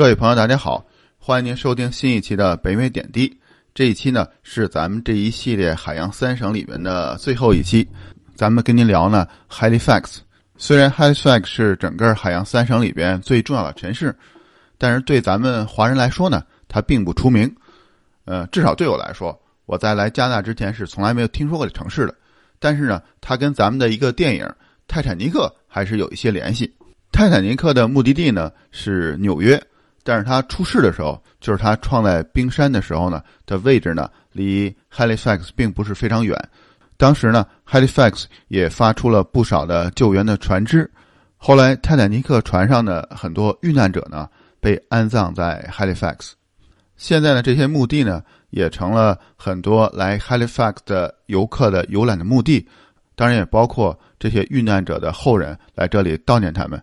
各位朋友，大家好，欢迎您收听新一期的北美点滴。这一期呢是咱们这一系列海洋三省里面的最后一期，咱们跟您聊呢 Halifax。虽然 Halifax 是整个海洋三省里边最重要的城市，但是对咱们华人来说呢，它并不出名。呃，至少对我来说，我在来加拿大之前是从来没有听说过这城市的。但是呢，它跟咱们的一个电影《泰坦尼克》还是有一些联系。泰坦尼克的目的地呢是纽约。但是它出事的时候，就是它撞在冰山的时候呢，的位置呢离 Halifax 并不是非常远。当时呢，Halifax 也发出了不少的救援的船只。后来，泰坦尼克船上的很多遇难者呢被安葬在 Halifax。现在呢，这些墓地呢也成了很多来 Halifax 的游客的游览的墓地，当然也包括这些遇难者的后人来这里悼念他们。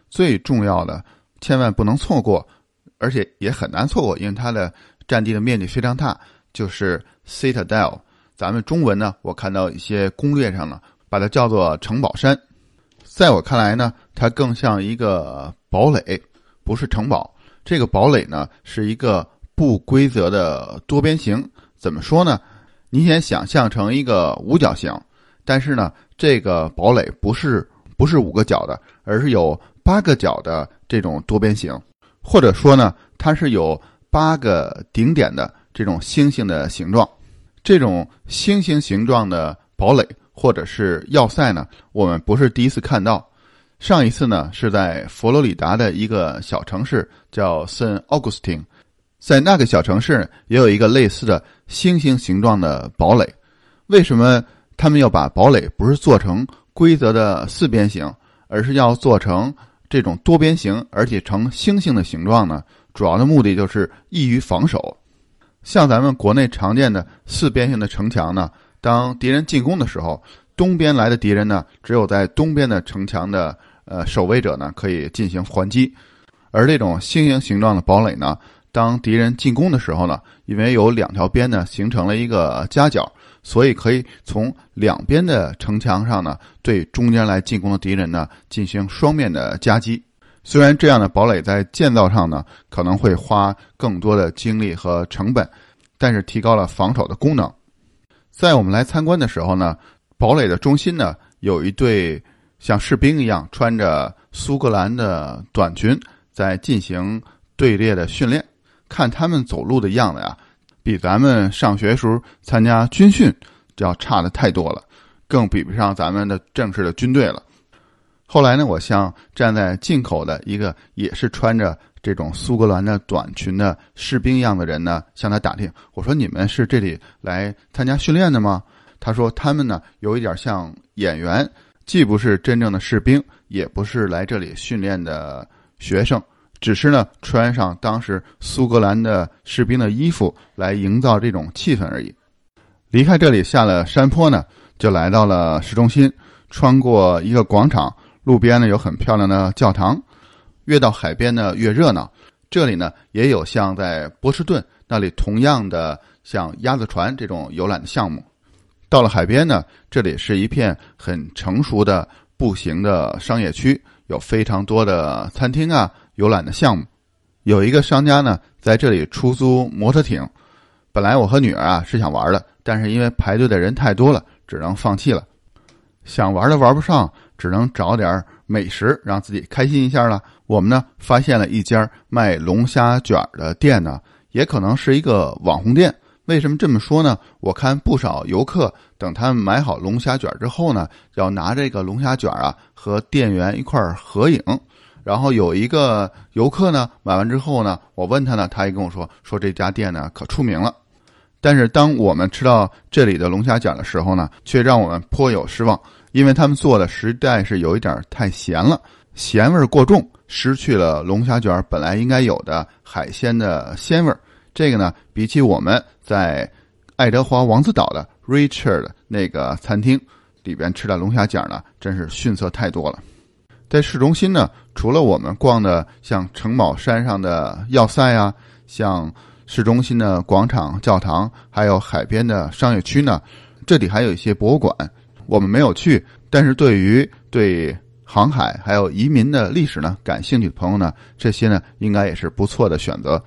最重要的，千万不能错过，而且也很难错过，因为它的占地的面积非常大，就是 Citadel。咱们中文呢，我看到一些攻略上呢，把它叫做城堡山。在我看来呢，它更像一个堡垒，不是城堡。这个堡垒呢，是一个不规则的多边形。怎么说呢？你先想象成一个五角形，但是呢，这个堡垒不是不是五个角的，而是有。八个角的这种多边形，或者说呢，它是有八个顶点的这种星星的形状。这种星星形状的堡垒或者是要塞呢，我们不是第一次看到。上一次呢是在佛罗里达的一个小城市叫圣奥古斯汀，在那个小城市也有一个类似的星星形状的堡垒。为什么他们要把堡垒不是做成规则的四边形，而是要做成？这种多边形，而且呈星星的形状呢，主要的目的就是易于防守。像咱们国内常见的四边形的城墙呢，当敌人进攻的时候，东边来的敌人呢，只有在东边的城墙的呃守卫者呢可以进行还击。而这种星形形状的堡垒呢，当敌人进攻的时候呢，因为有两条边呢形成了一个夹角。所以可以从两边的城墙上呢，对中间来进攻的敌人呢进行双面的夹击。虽然这样的堡垒在建造上呢可能会花更多的精力和成本，但是提高了防守的功能。在我们来参观的时候呢，堡垒的中心呢有一队像士兵一样穿着苏格兰的短裙在进行队列的训练。看他们走路的样子呀。比咱们上学时候参加军训就要差的太多了，更比不上咱们的正式的军队了。后来呢，我向站在进口的一个也是穿着这种苏格兰的短裙的士兵一样的人呢，向他打听，我说：“你们是这里来参加训练的吗？”他说：“他们呢，有一点像演员，既不是真正的士兵，也不是来这里训练的学生。”只是呢，穿上当时苏格兰的士兵的衣服来营造这种气氛而已。离开这里，下了山坡呢，就来到了市中心。穿过一个广场，路边呢有很漂亮的教堂。越到海边呢越热闹。这里呢也有像在波士顿那里同样的像鸭子船这种游览的项目。到了海边呢，这里是一片很成熟的步行的商业区，有非常多的餐厅啊。游览的项目，有一个商家呢在这里出租摩托艇。本来我和女儿啊是想玩的，但是因为排队的人太多了，只能放弃了。想玩的玩不上，只能找点美食让自己开心一下了。我们呢发现了一家卖龙虾卷的店呢，也可能是一个网红店。为什么这么说呢？我看不少游客等他们买好龙虾卷之后呢，要拿这个龙虾卷啊和店员一块合影。然后有一个游客呢，买完之后呢，我问他呢，他也跟我说说这家店呢可出名了。但是当我们吃到这里的龙虾卷的时候呢，却让我们颇有失望，因为他们做的实在是有一点太咸了，咸味过重，失去了龙虾卷本来应该有的海鲜的鲜味。这个呢，比起我们在爱德华王子岛的 Richard 那个餐厅里边吃的龙虾卷呢，真是逊色太多了。在市中心呢，除了我们逛的像城堡山上的要塞啊，像市中心的广场、教堂，还有海边的商业区呢，这里还有一些博物馆，我们没有去。但是对于对航海还有移民的历史呢感兴趣的朋友呢，这些呢应该也是不错的选择。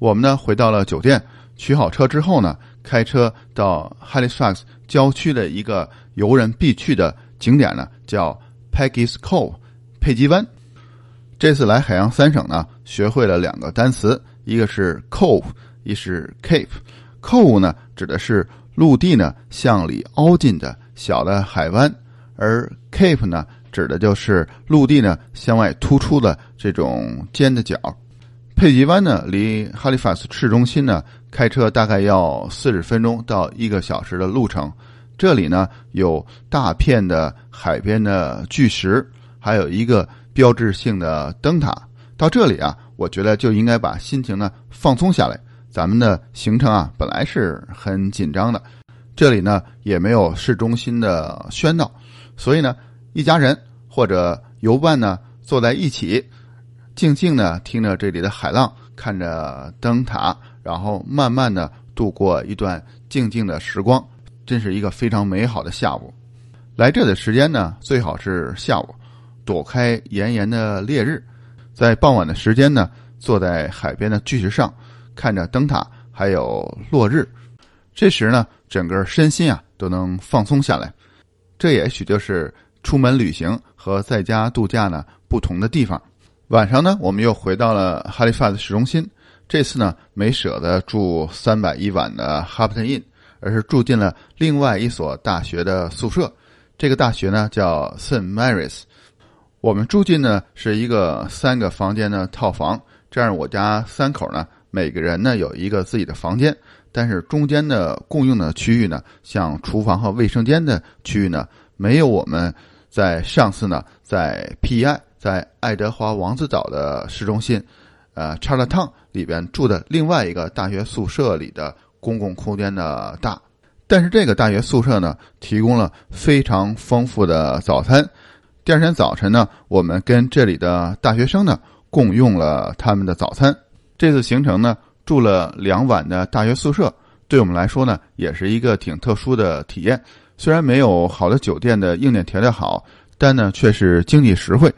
我们呢回到了酒店，取好车之后呢，开车到 Halifax 郊区的一个游人必去的景点呢，叫 Peggy's Cove。佩吉湾，这次来海洋三省呢，学会了两个单词，一个是 cove，一是 cape。cove 呢指的是陆地呢向里凹进的小的海湾，而 cape 呢指的就是陆地呢向外突出的这种尖的角。佩吉湾呢离哈利法斯市中心呢开车大概要四十分钟到一个小时的路程。这里呢有大片的海边的巨石。还有一个标志性的灯塔，到这里啊，我觉得就应该把心情呢放松下来。咱们的行程啊本来是很紧张的，这里呢也没有市中心的喧闹，所以呢，一家人或者游伴呢坐在一起，静静的听着这里的海浪，看着灯塔，然后慢慢的度过一段静静的时光，真是一个非常美好的下午。来这的时间呢，最好是下午。躲开炎炎的烈日，在傍晚的时间呢，坐在海边的巨石上，看着灯塔还有落日，这时呢，整个身心啊都能放松下来。这也许就是出门旅行和在家度假呢不同的地方。晚上呢，我们又回到了哈利法的市中心，这次呢没舍得住三百一晚的 Hampton Inn，而是住进了另外一所大学的宿舍。这个大学呢叫 Saint Mary's。我们住进呢是一个三个房间的套房，这样我家三口呢每个人呢有一个自己的房间，但是中间的共用的区域呢，像厨房和卫生间的区域呢，没有我们在上次呢在 P.I. 在爱德华王子岛的市中心，呃 c h a r l o t t o w n 里边住的另外一个大学宿舍里的公共空间的大，但是这个大学宿舍呢提供了非常丰富的早餐。第二天早晨呢，我们跟这里的大学生呢共用了他们的早餐。这次行程呢，住了两晚的大学宿舍，对我们来说呢，也是一个挺特殊的体验。虽然没有好的酒店的硬件条件好，但呢却是经济实惠，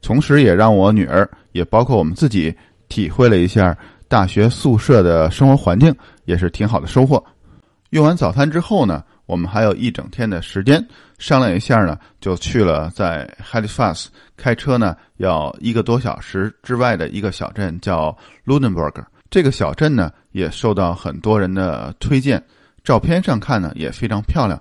同时也让我女儿，也包括我们自己，体会了一下大学宿舍的生活环境，也是挺好的收获。用完早餐之后呢。我们还有一整天的时间商量一下呢，就去了在 Halifax 开车呢要一个多小时之外的一个小镇叫 Lunenburg。这个小镇呢也受到很多人的推荐，照片上看呢也非常漂亮。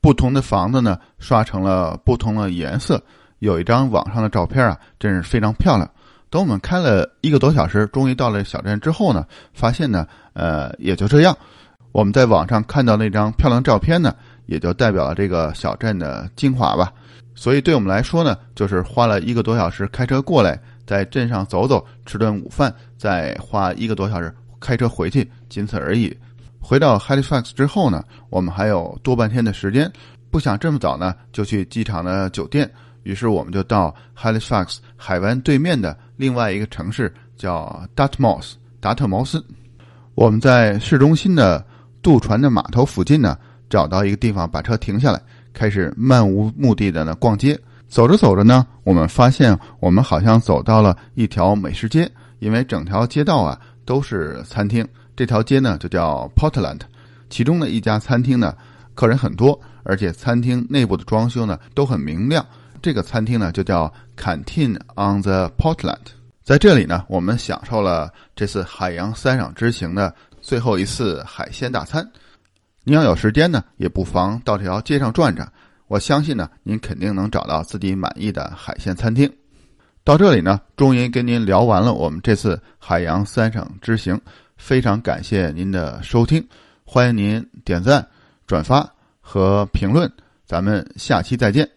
不同的房子呢刷成了不同的颜色，有一张网上的照片啊，真是非常漂亮。等我们开了一个多小时，终于到了小镇之后呢，发现呢，呃，也就这样。我们在网上看到那张漂亮照片呢，也就代表了这个小镇的精华吧。所以对我们来说呢，就是花了一个多小时开车过来，在镇上走走，吃顿午饭，再花一个多小时开车回去，仅此而已。回到 Halifax 之后呢，我们还有多半天的时间，不想这么早呢就去机场的酒店，于是我们就到 Halifax 海湾对面的另外一个城市，叫 Dartmouth 达特茅斯。我们在市中心的。渡船的码头附近呢，找到一个地方把车停下来，开始漫无目的的呢逛街。走着走着呢，我们发现我们好像走到了一条美食街，因为整条街道啊都是餐厅。这条街呢就叫 Portland，其中的一家餐厅呢客人很多，而且餐厅内部的装修呢都很明亮。这个餐厅呢就叫 Canteen on the Portland。在这里呢，我们享受了这次海洋三赏之行的。最后一次海鲜大餐，您要有时间呢，也不妨到这条街上转转。我相信呢，您肯定能找到自己满意的海鲜餐厅。到这里呢，终于跟您聊完了我们这次海洋三省之行，非常感谢您的收听。欢迎您点赞、转发和评论。咱们下期再见。